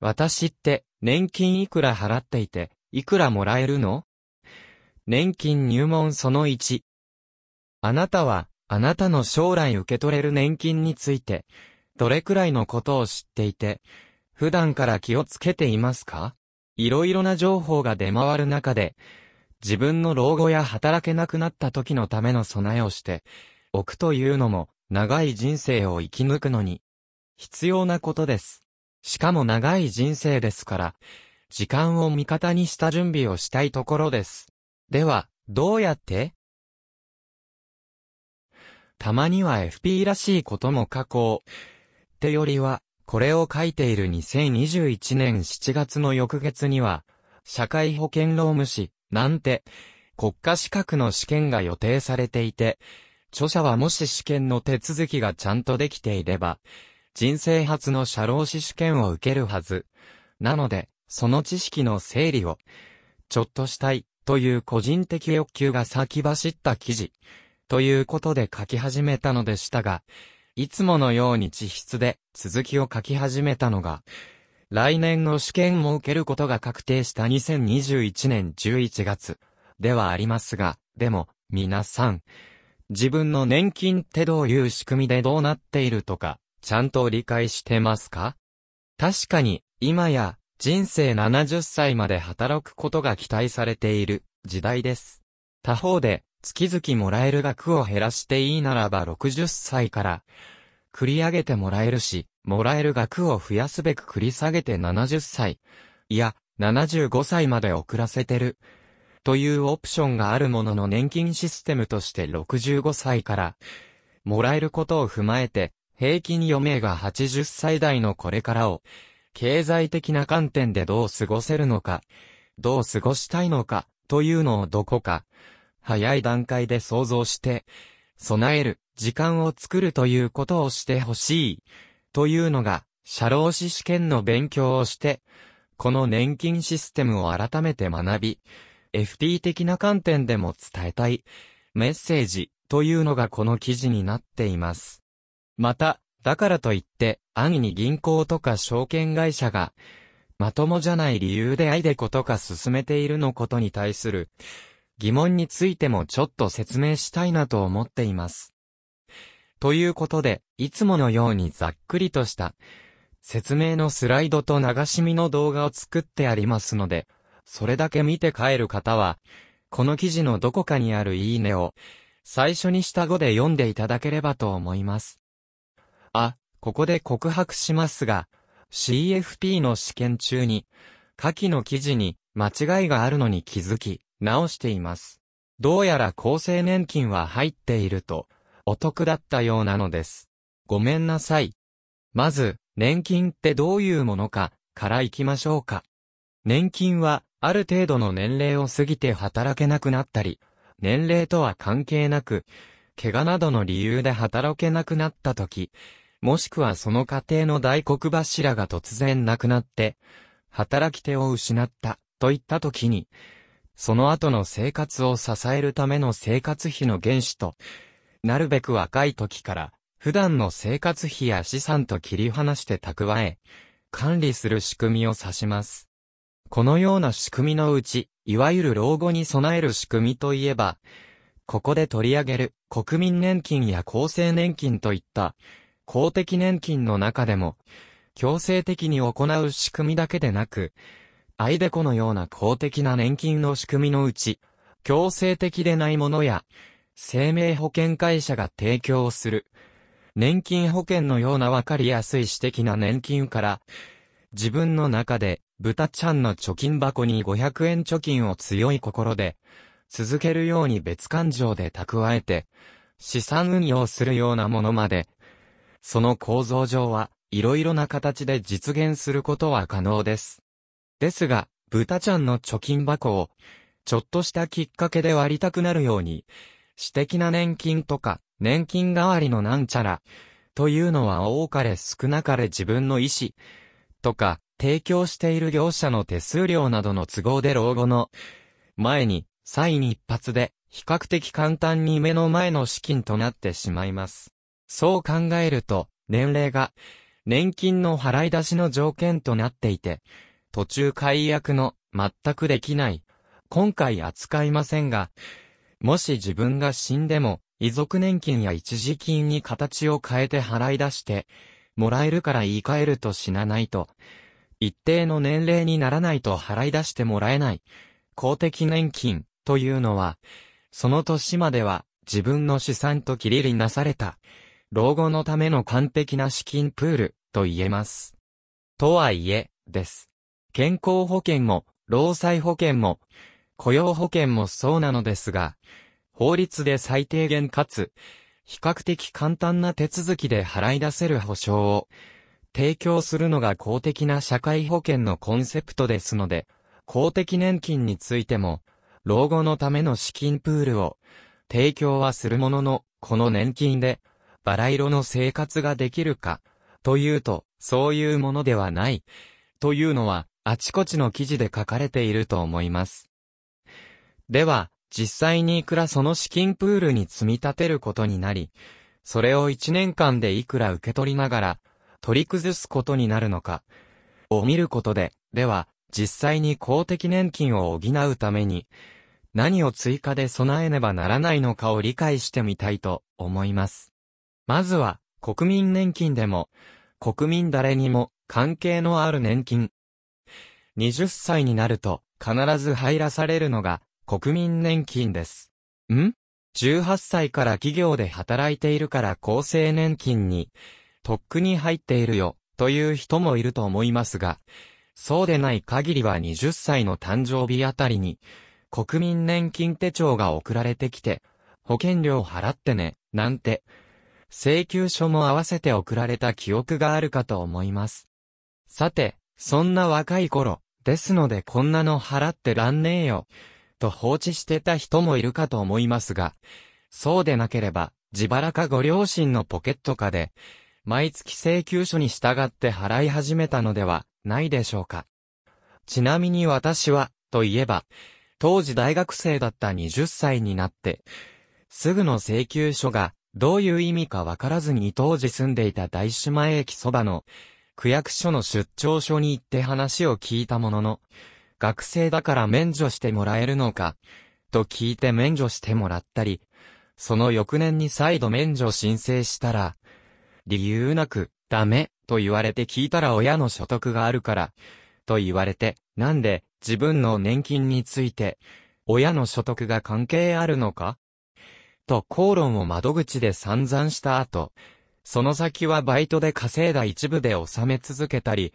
私って年金いくら払っていて、いくらもらえるの？年金入門その1。あなたは、あなたの将来受け取れる年金について、どれくらいのことを知っていて、普段から気をつけていますか？いろいろな情報が出回る中で、自分の老後や働けなくなった時のための備えをして、おくというのも、長い人生を生き抜くのに、必要なことです。しかも長い人生ですから、時間を味方にした準備をしたいところです。では、どうやって？たまには FP らしいことも書こう。ってよりは、これを書いている2021年7月の翌月には、社会保険労務士、なんて、国家資格の試験が予定されていて、著者はもし試験の手続きがちゃんとできていれば、人生初の社労士試験を受けるはず。なので、その知識の整理を、ちょっとしたい、という個人的欲求が先走った記事、ということで書き始めたのでしたが、いつものように地筆で続きを書き始めたのが、来年の試験も受けることが確定した2021年11月ではありますが、でも、皆さん、自分の年金ってどういう仕組みでどうなっているとか、ちゃんと理解してますか？確かに、今や、人生70歳まで働くことが期待されている時代です。他方で、月々もらえる額を減らしていいならば60歳から、繰り上げてもらえるし、もらえる額を増やすべく繰り下げて70歳、いや、75歳まで遅らせてる。というオプションがあるものの年金システムとして65歳から、もらえることを踏まえて、平均余命が80歳代のこれからを、経済的な観点でどう過ごせるのか、どう過ごしたいのか、というのをどこか、早い段階で想像して、備える、時間を作るということをしてほしい。というのが、社労士試験の勉強をして、この年金システムを改めて学び、FT 的な観点でも伝えたい、メッセージ、というのがこの記事になっています。また、だからといって、安易に銀行とか証券会社が、まともじゃない理由でアイデコとか進めているのことに対する疑問についてもちょっと説明したいなと思っています。ということで、いつものようにざっくりとした説明のスライドと流し見の動画を作ってありますので、それだけ見て帰る方は、この記事のどこかにあるいいねを最初に下語で読んでいただければと思います。あ、ここで告白しますが、CFP の試験中に、下記の記事に間違いがあるのに気づき、直しています。どうやら厚生年金は入っていると、お得だったようなのです。ごめんなさい。まず、年金ってどういうものか、から行きましょうか。年金は、ある程度の年齢を過ぎて働けなくなったり、年齢とは関係なく、怪我などの理由で働けなくなった時、もしくはその家庭の大黒柱が突然亡くなって、働き手を失った、といった時に、その後の生活を支えるための生活費の原資と、なるべく若い時から、普段の生活費や資産と切り離して蓄え、管理する仕組みを指します。このような仕組みのうち、いわゆる老後に備える仕組みといえば、ここで取り上げる国民年金や厚生年金といった公的年金の中でも、強制的に行う仕組みだけでなく、アイデコのような公的な年金の仕組みのうち、強制的でないものや、生命保険会社が提供する、年金保険のようなわかりやすい私的な年金から、自分の中で、豚ちゃんの貯金箱に500円貯金を強い心で、続けるように別感情で蓄えて、資産運用するようなものまで、その構造上は、いろいろな形で実現することは可能です。ですが、豚ちゃんの貯金箱を、ちょっとしたきっかけで割りたくなるように、私的な年金とか、年金代わりのなんちゃら、というのは多かれ少なかれ自分の意思、とか、提供している業者の手数料などの都合で老後の、前に、際に一発で、比較的簡単に目の前の資金となってしまいます。そう考えると、年齢が、年金の払い出しの条件となっていて、途中解約の全くできない。今回扱いませんが、もし自分が死んでも、遺族年金や一時金に形を変えて払い出して、もらえるから言い換えると死なないと、一定の年齢にならないと払い出してもらえない、公的年金というのは、その年までは自分の資産と切りりなされた、老後のための完璧な資金プールと言えます。とはいえ、です。健康保険も、労災保険も、雇用保険もそうなのですが、法律で最低限かつ、比較的簡単な手続きで払い出せる保障を提供するのが公的な社会保険のコンセプトですので、公的年金についても、老後のための資金プールを提供はするものの、この年金で、バラ色の生活ができるか、というと、そういうものではない、というのは、あちこちの記事で書かれていると思います。では、実際にいくらその資金プールに積み立てることになり、それを1年間でいくら受け取りながら、取り崩すことになるのか、を見ることで、では、実際に公的年金を補うために、何を追加で備えねばならないのかを理解してみたいと思います。まずは、国民年金でも、国民誰にも関係のある年金。20歳になると必ず入らされるのが国民年金です。ん ?18 歳から企業で働いているから厚生年金に、とっくに入っているよ、という人もいると思いますが、そうでない限りは20歳の誕生日あたりに、国民年金手帳が送られてきて、保険料払ってね、なんて、請求書も合わせて送られた記憶があるかと思います。さて、そんな若い頃、ですのでこんなの払ってらんねえよ、と放置してた人もいるかと思いますが、そうでなければ、自腹かご両親のポケットかで、毎月請求書に従って払い始めたのではないでしょうか。ちなみに私は、といえば、当時大学生だった20歳になって、すぐの請求書がどういう意味かわからずに当時住んでいた大島駅そばの区役所の出張所に行って話を聞いたものの、学生だから免除してもらえるのか、と聞いて免除してもらったり、その翌年に再度免除申請したら、理由なく、ダメ、と言われて聞いたら親の所得があるから、と言われて、なんで、自分の年金について、親の所得が関係あるのかと口論を窓口で散々した後、その先はバイトで稼いだ一部で納め続けたり、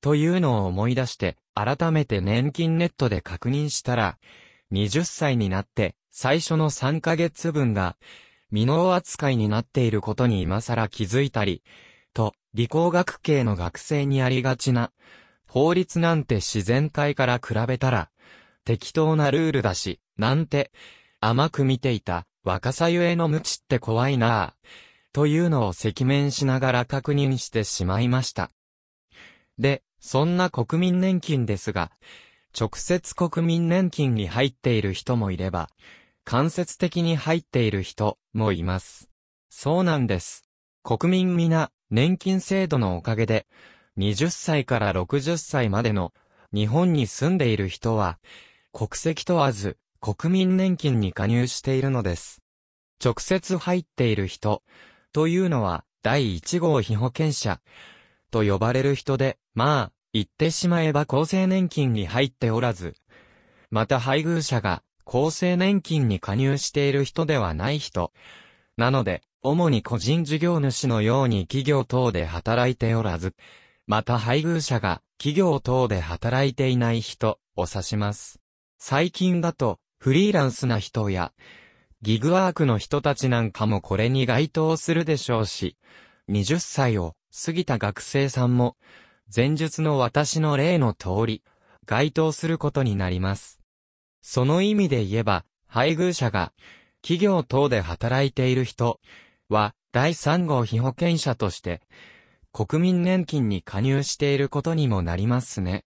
というのを思い出して、改めて年金ネットで確認したら、20歳になって最初の3ヶ月分が未納扱いになっていることに今更気づいたり、と、理工学系の学生にありがちな、法律なんて自然界から比べたら、適当なルールだし、なんて、甘く見ていた、若さゆえの無知って怖いなぁ、というのを赤面しながら確認してしまいました。で、そんな国民年金ですが、直接国民年金に入っている人もいれば、間接的に入っている人もいます。そうなんです。国民皆、年金制度のおかげで、20歳から60歳までの日本に住んでいる人は、国籍問わず国民年金に加入しているのです。直接入っている人というのは第1号被保険者と呼ばれる人で、まあ、言ってしまえば厚生年金に入っておらず、また配偶者が厚生年金に加入している人ではない人。なので、主に個人事業主のように企業等で働いておらず、また配偶者が企業等で働いていない人を指します。最近だと、フリーランスな人や、ギグワークの人たちなんかもこれに該当するでしょうし、20歳を過ぎた学生さんも、前述の私の例の通り、該当することになります。その意味で言えば、配偶者が、企業等で働いている人は、第3号被保険者として、国民年金に加入していることにもなりますね。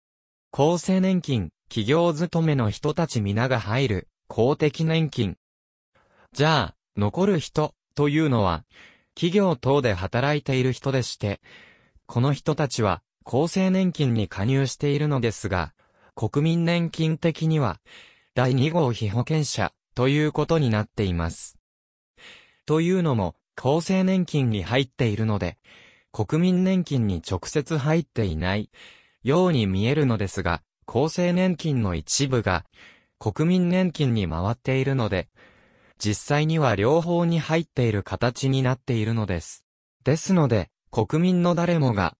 厚生年金、企業勤めの人たち皆が入る、公的年金。じゃあ、残る人、というのは、企業等で働いている人でして、この人たちは厚生年金に加入しているのですが、国民年金的には第2号被保険者ということになっています。というのも、厚生年金に入っているので、国民年金に直接入っていないように見えるのですが、厚生年金の一部が国民年金に回っているので、実際には両方に入っている形になっているのです。ですので、国民の誰もが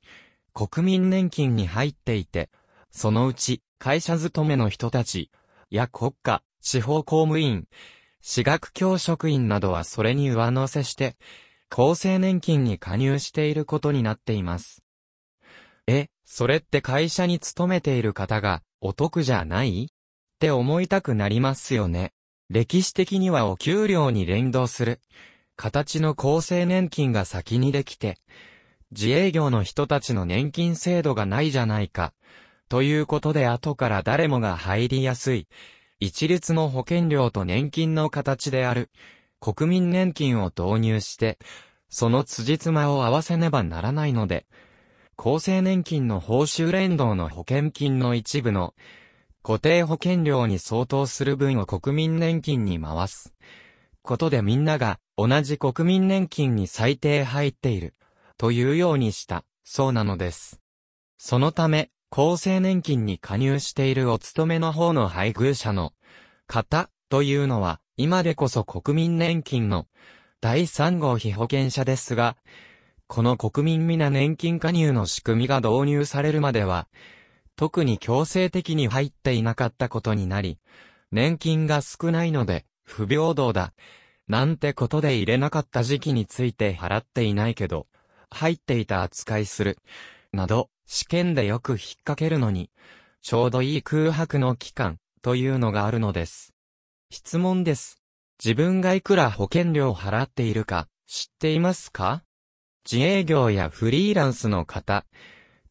国民年金に入っていて、そのうち会社勤めの人たちや国家、地方公務員、私学教職員などはそれに上乗せして、厚生年金に加入していることになっています。それって会社に勤めている方がお得じゃないって思いたくなりますよね。歴史的にはお給料に連動する形の厚生年金が先にできて、自営業の人たちの年金制度がないじゃないか。ということで後から誰もが入りやすい一律の保険料と年金の形である、国民年金を導入して、その辻褄を合わせねばならないので、厚生年金の報酬連動の保険金の一部の固定保険料に相当する分を国民年金に回す。ことでみんなが同じ国民年金に最低入っているというようにした、そうなのです。そのため、厚生年金に加入しているお勤めの方の配偶者の方というのは、今でこそ国民年金の第3号被保険者ですが、この国民皆年金加入の仕組みが導入されるまでは、特に強制的に入っていなかったことになり、年金が少ないので、不平等だ。なんてことで入れなかった時期について払っていないけど、入っていた扱いする。など、試験でよく引っ掛けるのに、ちょうどいい空白の期間、というのがあるのです。質問です。自分がいくら保険料を払っているか、知っていますか？自営業やフリーランスの方、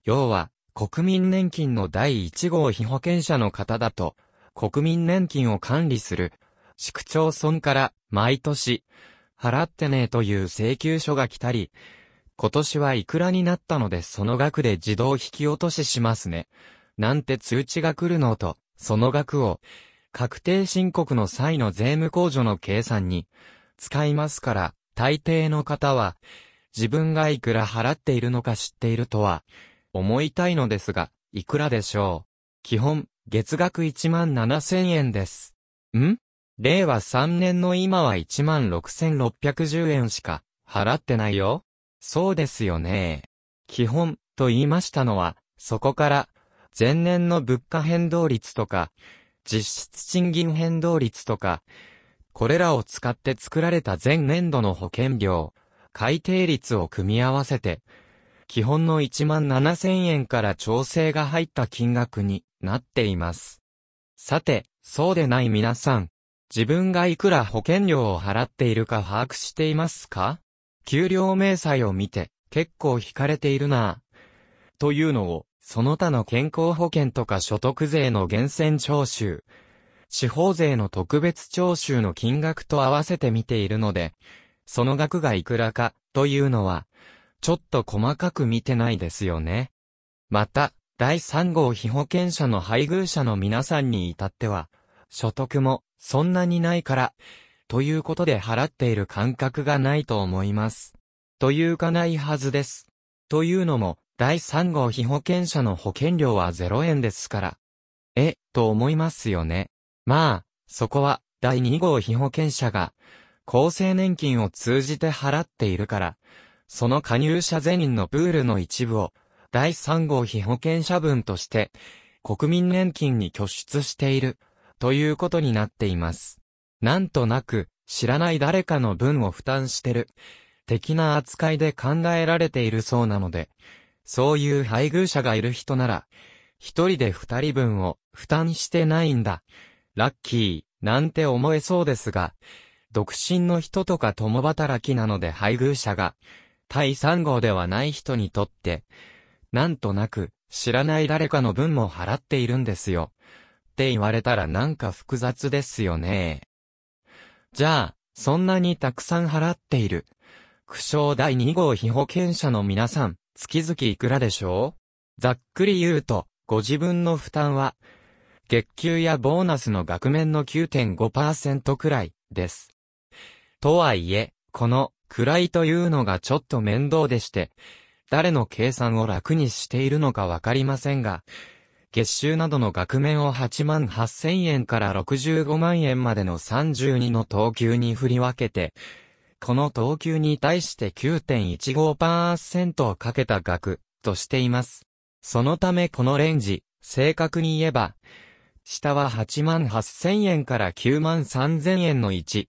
要は、国民年金の第1号被保険者の方だと、国民年金を管理する、市区町村から毎年、払ってねえという請求書が来たり、今年はいくらになったのでその額で自動引き落とししますね。なんて通知が来るのと、その額を、確定申告の際の税務控除の計算に、使いますから、大抵の方は、自分がいくら払っているのか知っているとは、思いたいのですが、いくらでしょう？基本、月額1万7千円です。ん？令和3年の今は1万6610円しか払ってないよ。そうですよね。基本、と言いましたのは、そこから、前年の物価変動率とか、実質賃金変動率とか、これらを使って作られた前年度の保険料、改定率を組み合わせて、基本の1万7000円から調整が入った金額になっています。さて、そうでない皆さん、自分がいくら保険料を払っているか把握していますか？給料明細を見て、結構惹かれているな。というのを、その他の健康保険とか所得税の源泉徴収、地方税の特別徴収の金額と合わせて見ているので、その額がいくらか、というのは、ちょっと細かく見てないですよね。また、第3号被保険者の配偶者の皆さんに至っては、所得もそんなにないから、ということで払っている感覚がないと思います。というかないはずです。というのも、第3号被保険者の保険料は0円ですから。え、と思いますよね。まあ、そこは、第2号被保険者が、厚生年金を通じて払っているから、その加入者全員のプールの一部を、第3号被保険者分として、国民年金に拠出している、ということになっています。なんとなく、知らない誰かの分を負担してる、的な扱いで考えられているそうなので、そういう配偶者がいる人なら、一人で二人分を負担してないんだ。ラッキー、なんて思えそうですが、独身の人とか共働きなので配偶者が、対三号ではない人にとって、なんとなく、知らない誰かの分も払っているんですよ。って言われたらなんか複雑ですよね。じゃあ、そんなにたくさん払っている。苦笑第2号被保険者の皆さん、月々いくらでしょう？ざっくり言うと、ご自分の負担は、月給やボーナスの額面の9.5%くらいです。とはいえ、この位というのがちょっと面倒でして、誰の計算を楽にしているのかわかりませんが、月収などの額面を8万8000円から65万円までの32の等級に振り分けて、この等級に対して9.15%をかけた額としています。そのためこのレンジ、正確に言えば、下は8万8000円から9万3000円の1、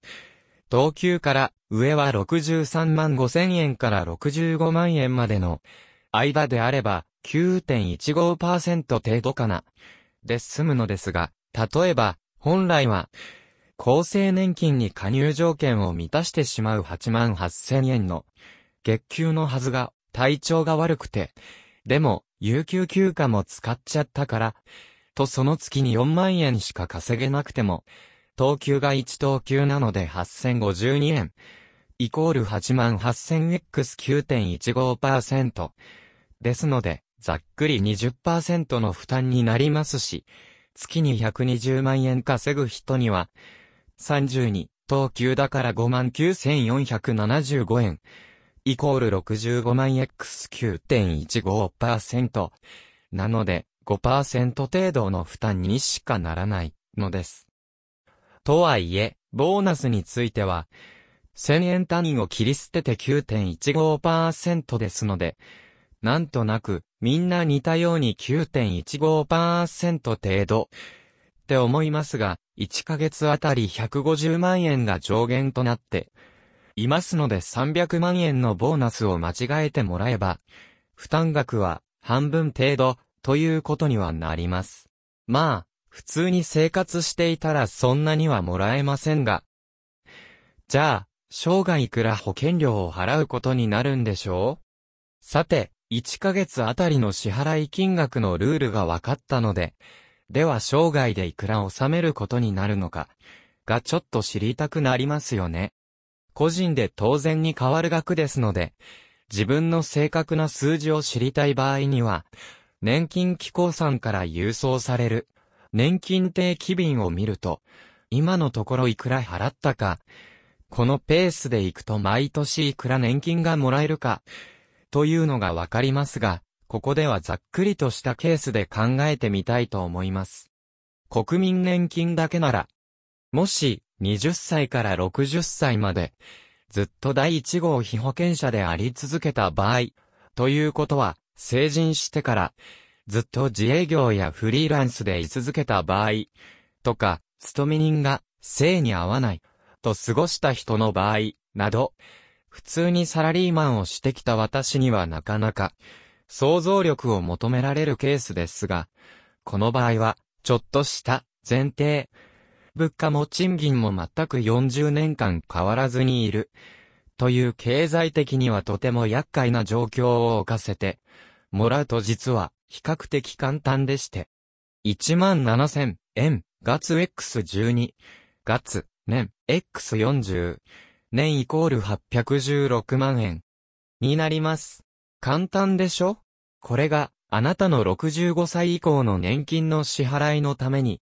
等級から上は63万5000円から65万円までの間であれば9.15%程度かな。で済むのですが、例えば、本来は、厚生年金に加入条件を満たしてしまう8万8000円の月給のはずが体調が悪くて、でも、有給休暇も使っちゃったから、とその月に4万円しか稼げなくても、等級が1等級なので8052円、イコール8万 8000x9.15% ですので、ざっくり20%の負担になりますし、月に120万円稼ぐ人には、32、等級だから59,475円、イコール65万 x9.15% なので、5%程度の負担にしかならないのです。とはいえ、ボーナスについては、1000円単位を切り捨てて9.15%ですので、なんとなく、みんな似たように9.15%程度、って思いますが、1ヶ月あたり150万円が上限となって、いますので300万円のボーナスを間違えてもらえば、負担額は半分程度ということにはなります。まあ、普通に生活していたらそんなにはもらえませんが。じゃあ、生涯いくら保険料を払うことになるんでしょう？さて、1ヶ月あたりの支払い金額のルールが分かったので、では生涯でいくら納めることになるのか、がちょっと知りたくなりますよね。個人で当然に変わる額ですので、自分の正確な数字を知りたい場合には、年金機構さんから郵送される、年金定期便を見ると、今のところいくら払ったか、このペースでいくと毎年いくら年金がもらえるか、というのがわかりますが、ここではざっくりとしたケースで考えてみたいと思います。国民年金だけなら、もし20歳から60歳まで、ずっと第1号被保険者であり続けた場合、ということは、成人してから、ずっと自営業やフリーランスで居続けた場合、とか、勤め人が性に合わない、と過ごした人の場合、など、普通にサラリーマンをしてきた私にはなかなか、想像力を求められるケースですが、この場合は、ちょっとした前提。物価も賃金も全く40年間変わらずにいる。という経済的にはとても厄介な状況を置かせて、もらうと実は比較的簡単でして。1万7000円、月 X12、月、年、X40、年イコール816万円。になります。簡単でしょ？これが、あなたの65歳以降の年金の支払いのために、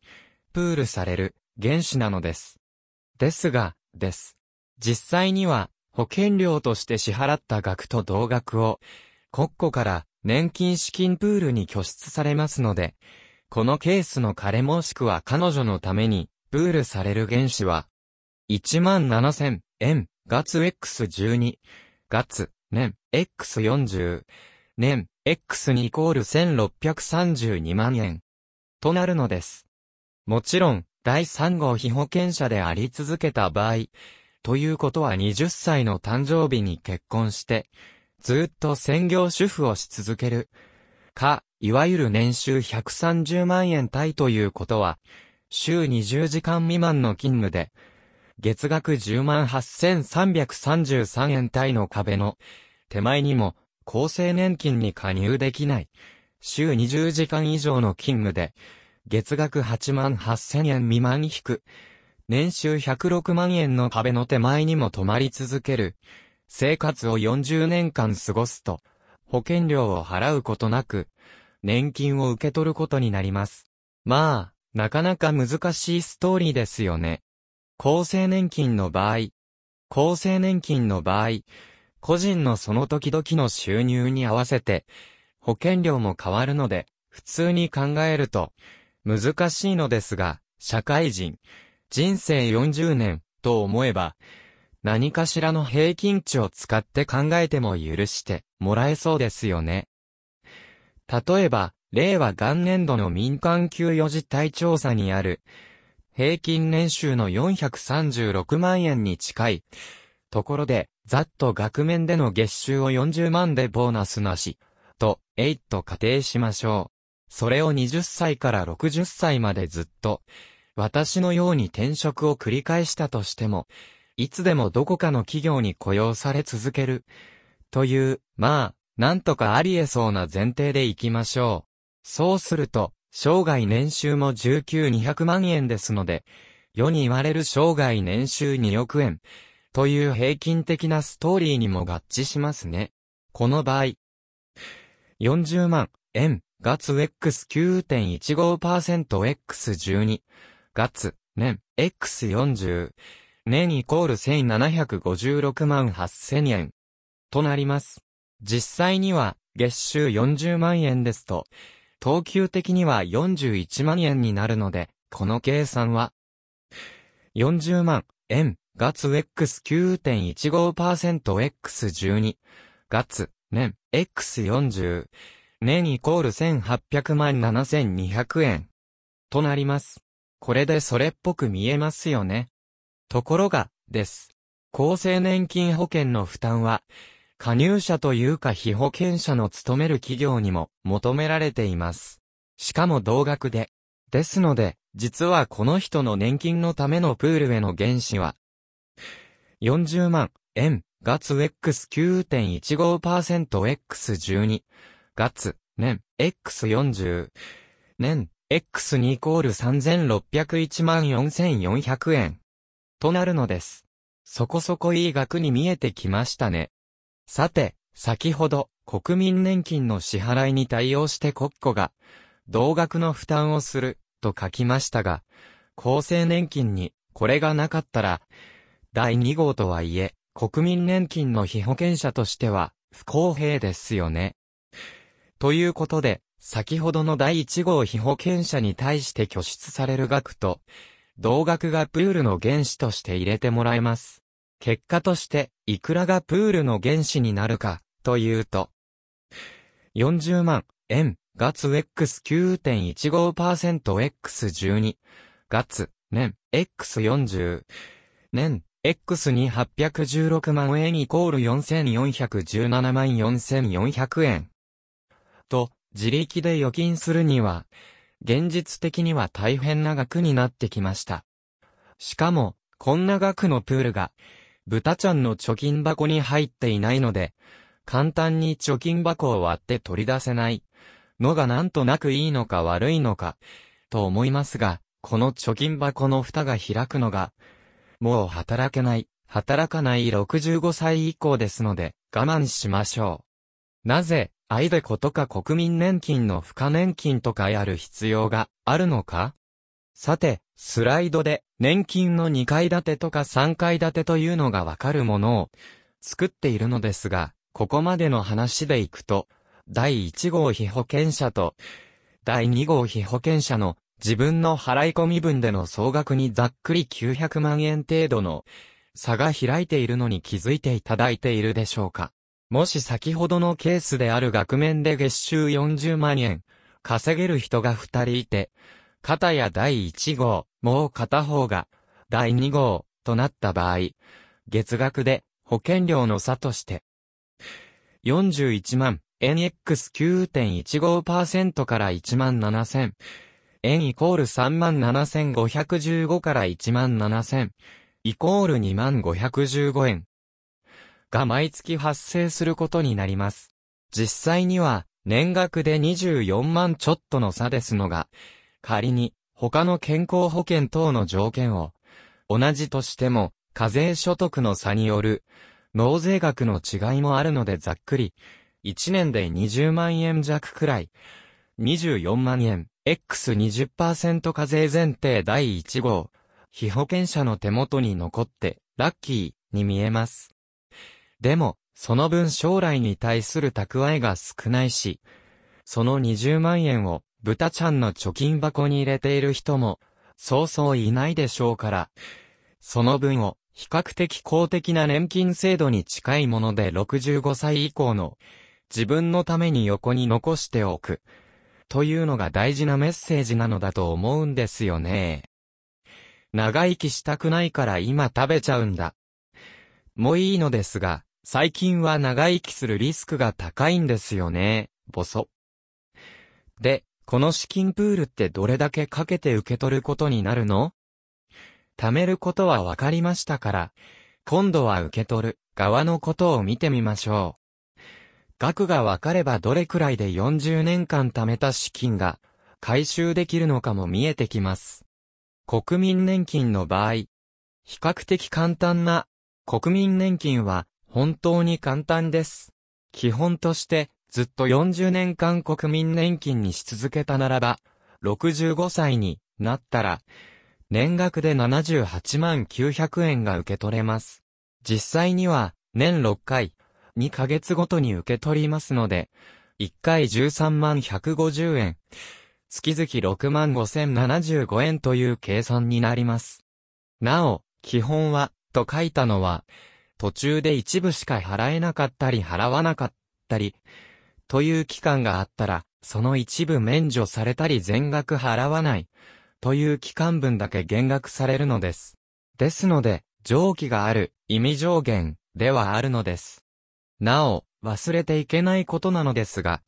プールされる原資なのです。ですが、です。実際には、保険料として支払った額と同額を、国庫から年金資金プールに拠出されますので、このケースの彼もしくは彼女のために、プールされる原資は、1万7000円、月 X12、月、年、X40、年、X2 イコール1632万円。となるのです。もちろん、第3号被保険者であり続けた場合、ということは20歳の誕生日に結婚して、ずっと専業主婦をし続ける。か、いわゆる年収130万円帯ということは、週20時間未満の勤務で、月額10万8333円帯の壁の手前にも厚生年金に加入できない。週20時間以上の勤務で月額8万8000円未満引く。年収106万円の壁の手前にも止まり続ける。生活を40年間過ごすと、保険料を払うことなく、年金を受け取ることになります。まあ、なかなか難しいストーリーですよね。厚生年金の場合、厚生年金の場合、個人のその時々の収入に合わせて、保険料も変わるので、普通に考えると、難しいのですが、社会人、人生40年、と思えば、何かしらの平均値を使って考えても許してもらえそうですよね。例えば、令和元年度の民間給与実態調査にある、平均年収の436万円に近い、ところで、ざっと額面での月収を40万でボーナスなし、と、8と仮定しましょう。それを20歳から60歳までずっと、私のように転職を繰り返したとしても、いつでもどこかの企業に雇用され続ける。という、まあ、なんとかあり得そうな前提でいきましょう。そうすると、生涯年収も19,200万円ですので、世に言われる生涯年収2億円、という平均的なストーリーにも合致しますね。この場合、40万円、月 X9.15% X12、月、年、X40、年イコール1756万8000円、となります。実際には、月収40万円ですと、等級的には41万円になるので、この計算は、40万円、月 X9.15% X12、月、年、X40、年イコール1800万7200円、となります。これでそれっぽく見えますよね。ところが、です。厚生年金保険の負担は、加入者というか被保険者の勤める企業にも求められています。しかも同額で。ですので、実はこの人の年金のためのプールへの原資は、40万円、月 X9.15% X12、月、年、X40、年、X2 イコール3601万4400円。となるのです。そこそこいい額に見えてきましたね。さて、先ほど、国民年金の支払いに対応して国庫が、同額の負担をする、と書きましたが、厚生年金に、これがなかったら、第2号とはいえ、国民年金の被保険者としては、不公平ですよね。ということで、先ほどの第1号被保険者に対して拠出される額と、同額がプールの原資として入れてもらえます。結果として、いくらがプールの原資になるか、というと、40万円、月 X9.15% X12、月、年、X40、年、X に816万円イコール4417万4400円。と、自力で預金するには、現実的には大変な額になってきました。しかも、こんな額のプールが、豚ちゃんの貯金箱に入っていないので、簡単に貯金箱を割って取り出せないのがなんとなくいいのか悪いのか、と思いますが、この貯金箱の蓋が開くのが、もう働けない、働かない65歳以降ですので、我慢しましょう。なぜ、アイデコとか国民年金の付加年金とかやる必要があるのか？さて、スライドで年金の2階建てとか3階建てというのがわかるものを作っているのですが、ここまでの話でいくと、第1号被保険者と第2号被保険者の自分の払い込み分での総額にざっくり900万円程度の差が開いているのに気づいていただいているでしょうか？もし先ほどのケースである額面で月収40万円稼げる人が2人いて、片や第1号、もう片方が第2号となった場合、月額で保険料の差として、41万 NX9.15% から1万7000円イコール3万7515から1万7000イコール2万515円。が毎月発生することになります。実際には年額で24万ちょっとの差ですのが、仮に、他の健康保険等の条件を、同じとしても、課税所得の差による、納税額の違いもあるのでざっくり、1年で20万円弱くらい。24万円、X20% 課税前提第1号。被保険者の手元に残って、ラッキーに見えます。でも、その分将来に対する蓄えが少ないし、その20万円を豚ちゃんの貯金箱に入れている人も、そうそういないでしょうから、その分を比較的公的な年金制度に近いもので65歳以降の自分のために横に残しておく。というのが大事なメッセージなのだと思うんですよね。長生きしたくないから今食べちゃうんだ。もういいのですが、最近は長生きするリスクが高いんですよね、ボソ。で、この資金プールってどれだけかけて受け取ることになるの？貯めることはわかりましたから、今度は受け取る側のことを見てみましょう。額がわかればどれくらいで40年間貯めた資金が回収できるのかも見えてきます。国民年金の場合、比較的簡単な国民年金は本当に簡単です。基本としてずっと40年間国民年金にし続けたならば、65歳になったら、年額で78万900円が受け取れます。実際には、年6回、2ヶ月ごとに受け取りますので、1回13万150円、月々6万5075円という計算になります。なお、基本は、と書いたのは、途中で一部しか払えなかったり払わなかったり、という期間があったら、その一部免除されたり全額払わない、という期間分だけ減額されるのです。ですので、上記がある意味上限ではあるのです。なお、忘れていけないことなのですが、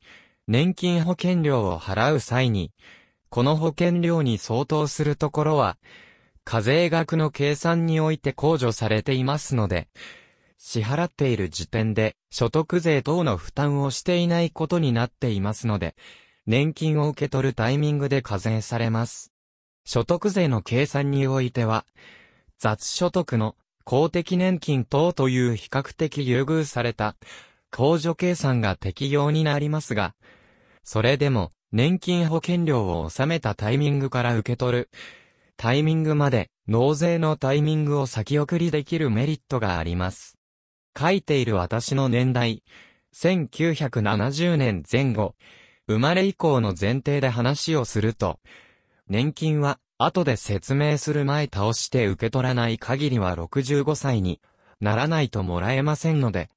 年金保険料を払う際に、この保険料に相当するところは、課税額の計算において控除されていますので、支払っている時点で所得税等の負担をしていないことになっていますので、年金を受け取るタイミングで課税されます。所得税の計算においては、雑所得の公的年金等という比較的優遇された控除計算が適用になりますが、それでも年金保険料を納めたタイミングから受け取るタイミングまで納税のタイミングを先送りできるメリットがあります。書いている私の年代、1970年前後、生まれ以降の前提で話をすると、年金は後で説明する前倒して受け取らない限りは65歳にならないともらえませんので、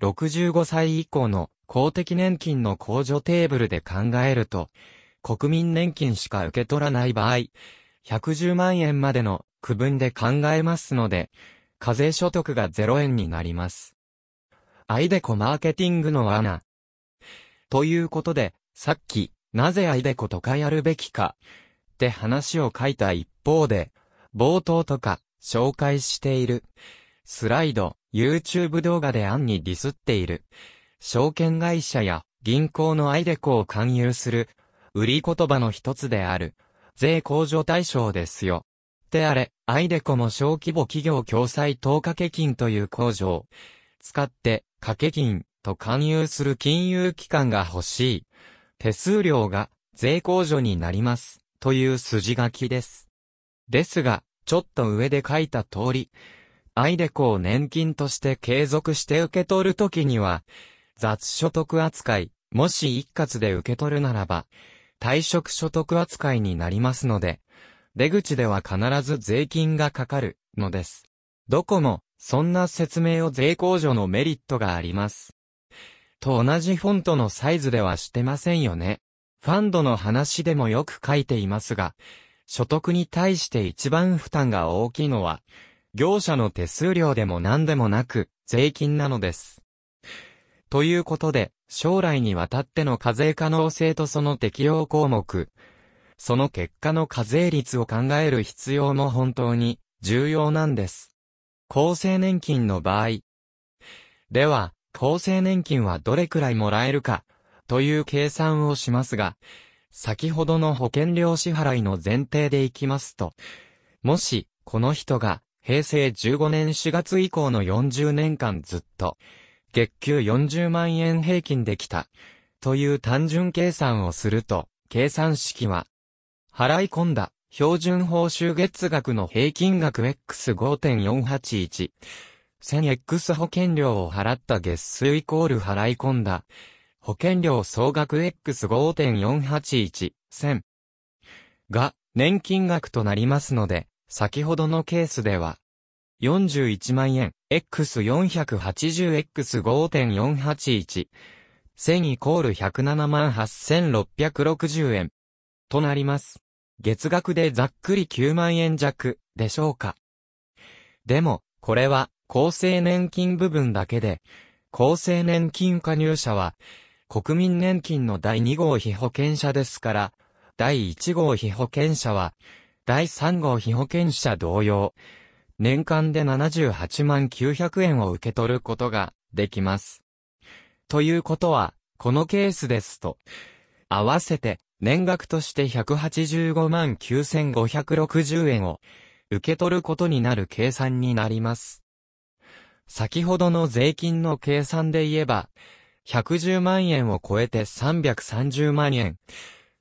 65歳以降の公的年金の控除テーブルで考えると、国民年金しか受け取らない場合、110万円までの区分で考えますので、課税所得が0円になります。アイデコマーケティングの罠。ということで、さっき、なぜアイデコとかやるべきか、って話を書いた一方で、冒頭とか、紹介している、スライド、YouTube 動画で案にディスっている、証券会社や銀行のアイデコを勧誘する、売り言葉の一つである、税控除対象ですよ。であれ、アイデコも小規模企業共済等掛け金という控除を使って掛け金と勧誘する金融機関が欲しい。手数料が税控除になりますという筋書きです。ですが、ちょっと上で書いた通り、アイデコを年金として継続して受け取るときには、雑所得扱い、もし一括で受け取るならば、退職所得扱いになりますので、出口では必ず税金がかかるのです。どこも、そんな説明を税控除のメリットがあります。と同じフォントのサイズではしてませんよね。ファンドの話でもよく書いていますが、所得に対して一番負担が大きいのは、業者の手数料でも何でもなく、税金なのです。ということで、将来にわたっての課税可能性とその適用項目、その結果の課税率を考える必要も本当に重要なんです。厚生年金の場合。では、厚生年金はどれくらいもらえるか、という計算をしますが、先ほどの保険料支払いの前提でいきますと、もし、この人が、平成15年4月以降の40年間ずっと、月給40万円平均できた。という単純計算をすると、計算式は、払い込んだ標準報酬月額の平均額 X5.481。1000X 保険料を払った月数イコール払い込んだ保険料総額 X5.481、1000が年金額となりますので、先ほどのケースでは、41万円、X480X5.481、1000イコール107万8660円、となります。月額でざっくり9万円弱、でしょうか。でも、これは、厚生年金部分だけで、厚生年金加入者は、国民年金の第2号被保険者ですから、第1号被保険者は、第3号被保険者同様、年間で78万900円を受け取ることができます。ということは、このケースですと、合わせて年額として185万9560円を受け取ることになる計算になります。先ほどの税金の計算で言えば、110万円を超えて330万円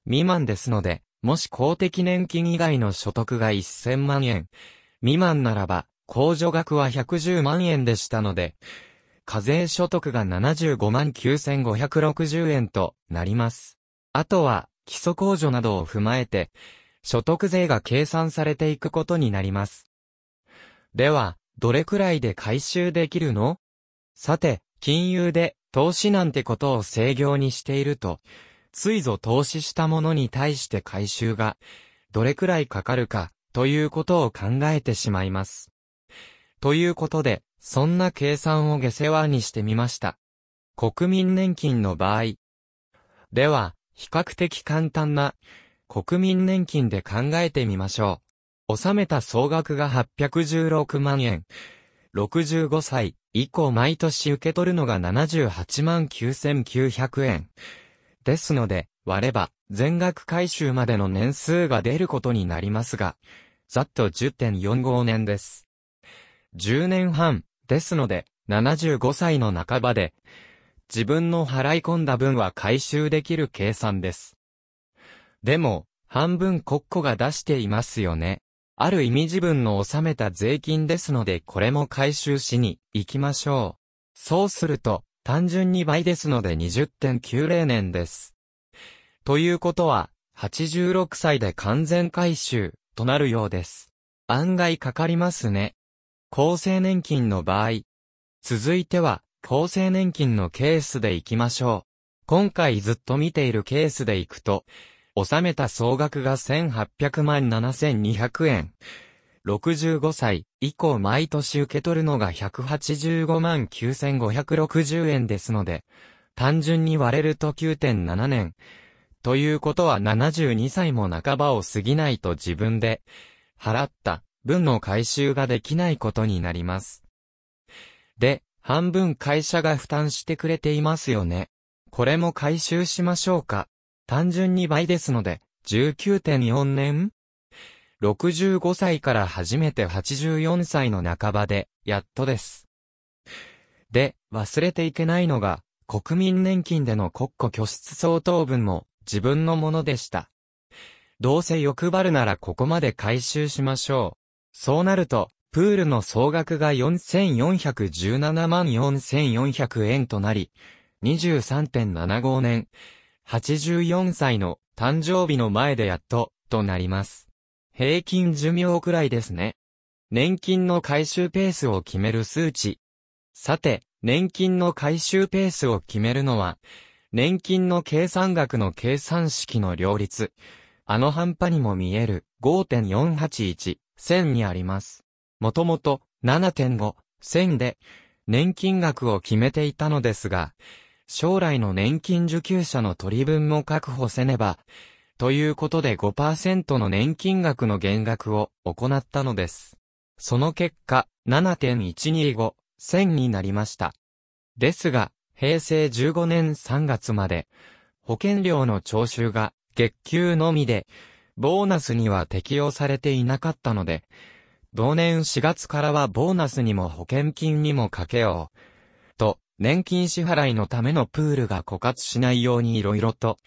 未満ですので、もし公的年金以外の所得が1000万円未満ならば、控除額は110万円でしたので、課税所得が75万9560円となります。あとは、基礎控除などを踏まえて、所得税が計算されていくことになります。では、どれくらいで回収できるの？さて、金融で投資なんてことを制御にしていると、ついぞ投資したものに対して回収がどれくらいかかるかということを考えてしまいます。ということで、そんな計算を下世話にしてみました。国民年金の場合。では、比較的簡単な国民年金で考えてみましょう。納めた総額が816万円。65歳以降毎年受け取るのが78万9900円。ですので、割れば、全額回収までの年数が出ることになりますが、ざっと10.45年です。10年半、ですので、75歳の半ばで、自分の払い込んだ分は回収できる計算です。でも、半分国庫が出していますよね。ある意味自分の納めた税金ですのでこれも回収しに行きましょう。そうすると、単純に倍ですので20.90年です。ということは、86歳で完全回収となるようです。案外かかりますね。厚生年金の場合。続いては、厚生年金のケースで行きましょう。今回ずっと見ているケースで行くと、納めた総額が1800万7200円。65歳以降毎年受け取るのが185万9560円ですので、単純に割れると9.7年。ということは72歳も半ばを過ぎないと自分で払った分の回収ができないことになります。で、半分会社が負担してくれていますよね。これも回収しましょうか。単純に倍ですので、19.4年 ?65 歳から初めて84歳の半ばで、やっとです。で、忘れていけないのが、国民年金での国庫拠出相当分も自分のものでした。どうせ欲張るならここまで回収しましょう。そうなると、プールの総額が4417万4400円となり、23.75年、84歳の誕生日の前でやっと、となります。平均寿命くらいですね。年金の回収ペースを決める数値。さて、年金の回収ペースを決めるのは、年金の計算額の計算式の両立。あの半端にも見える5.481、1000にあります。もともと7.5、1000で年金額を決めていたのですが、将来の年金受給者の取り分も確保せねば、ということで5%の年金額の減額を行ったのです。その結果、7.125、1000になりました。ですが、平成15年3月まで、保険料の徴収が月給のみで、ボーナスには適用されていなかったので、同年4月からはボーナスにも保険金にもかけよう、と年金支払いのためのプールが枯渇しないように色々と、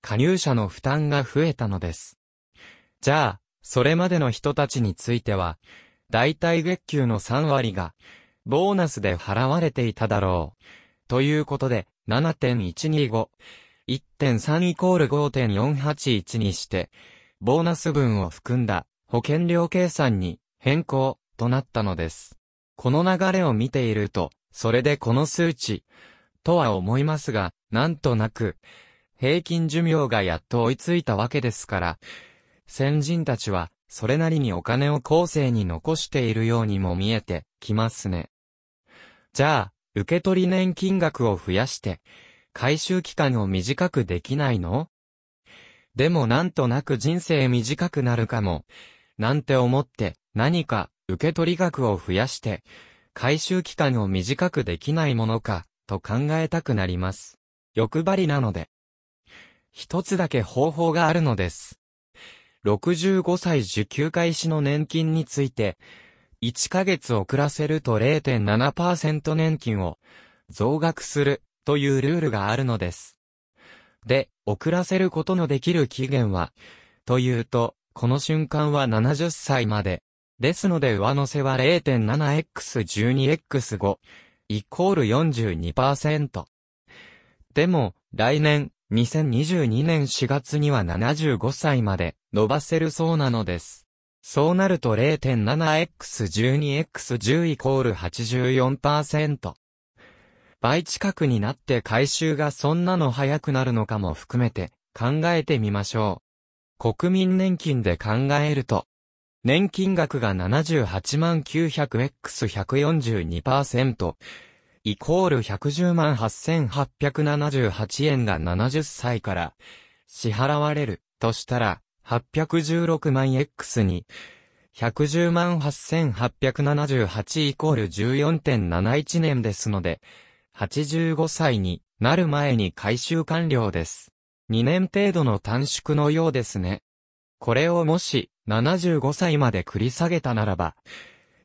加入者の負担が増えたのです。じゃあ、それまでの人たちについては、大体月給の3割が、ボーナスで払われていただろう。ということで、7.125、1.3イコール5.481にして、ボーナス分を含んだ保険料計算に変更となったのです。この流れを見ていると、それでこの数値、とは思いますが、なんとなく、平均寿命がやっと追いついたわけですから、先人たちは、それなりにお金を後世に残しているようにも見えてきますね。じゃあ、受け取り年金額を増やして、回収期間を短くできないの？でもなんとなく人生短くなるかも、なんて思って何か受取額を増やして、回収期間を短くできないものか、と考えたくなります。欲張りなので。一つだけ方法があるのです。65歳受給開始の年金について、1ヶ月遅らせると0.7%年金を増額するというルールがあるのです。で、遅らせることのできる期限は、というと、この瞬間は70歳まで。ですので上乗せは 0.7x12x5 イコール42%。でも、来年、2022年4月には75歳まで伸ばせるそうなのです。そうなると 0.7x12x10 イコール84%。倍近くになって回収がそんなの早くなるのかも含めて考えてみましょう。国民年金で考えると、年金額が78万 900x142%、イコール110万8878円が70歳から支払われるとしたら816万 X に110万8878イコール14.71年ですので85歳になる前に回収完了です。2年程度の短縮のようですね。これをもし75歳まで繰り下げたならば、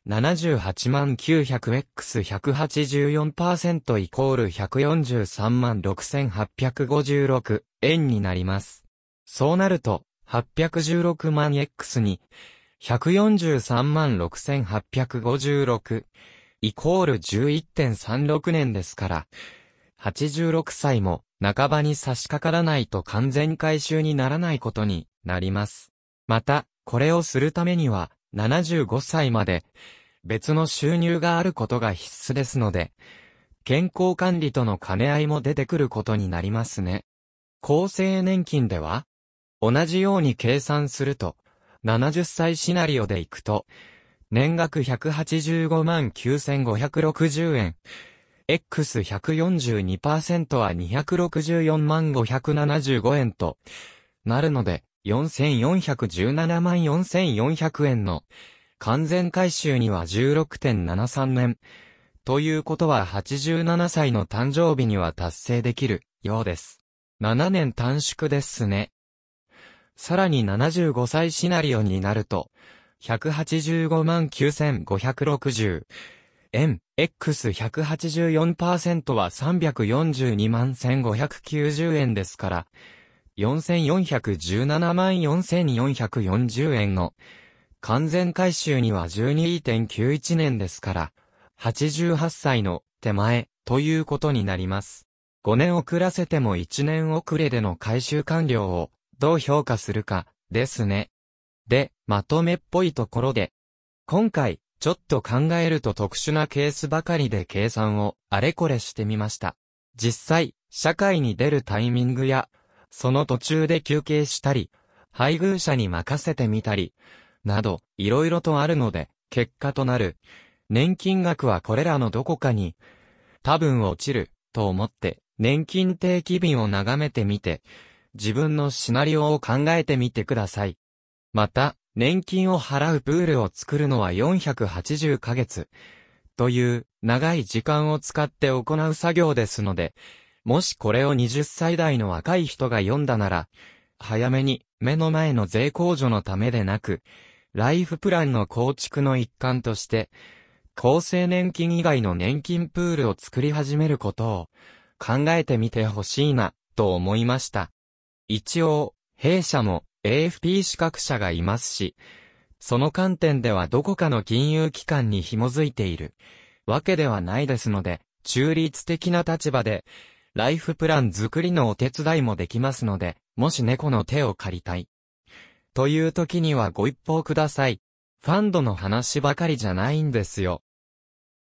78万 900x184% イコール143万6856円になります。そうなると、816万 X に、143万6856イコール11.36年ですから、86歳も半ばに差し掛からないと完全回収にならないことになります。また、これをするためには、75歳まで、別の収入があることが必須ですので、健康管理との兼ね合いも出てくることになりますね。厚生年金では同じように計算すると、70歳シナリオでいくと、年額185万9560円、X142% は264万575円となるので、4417万4400円の完全回収には16.73年。ということは87歳の誕生日には達成できるようです。7年短縮ですね。さらに75歳シナリオになると、185万9560円、X184% は342万1590円ですから、4417万4440円の完全回収には12.91年ですから、88歳の手前ということになります。5年遅らせても1年遅れでの回収完了をどう評価するかですね。で、まとめっぽいところで、今回ちょっと考えると特殊なケースばかりで計算をあれこれしてみました。実際、社会に出るタイミングやその途中で休憩したり、配偶者に任せてみたり、など、いろいろとあるので、結果となる、年金額はこれらのどこかに、多分落ちる、と思って、年金定期便を眺めてみて、自分のシナリオを考えてみてください。また、年金を払うプールを作るのは480ヶ月、という長い時間を使って行う作業ですので、もしこれを20歳代の若い人が読んだなら、早めに目の前の税控除のためでなく、ライフプランの構築の一環として、厚生年金以外の年金プールを作り始めることを考えてみてほしいな、と思いました。一応、弊社も AFP 資格者がいますし、その観点ではどこかの金融機関に紐づいているわけではないですので、中立的な立場で、ライフプラン作りのお手伝いもできますので、もし猫の手を借りたい。という時にはご一報ください。ファンドの話ばかりじゃないんですよ。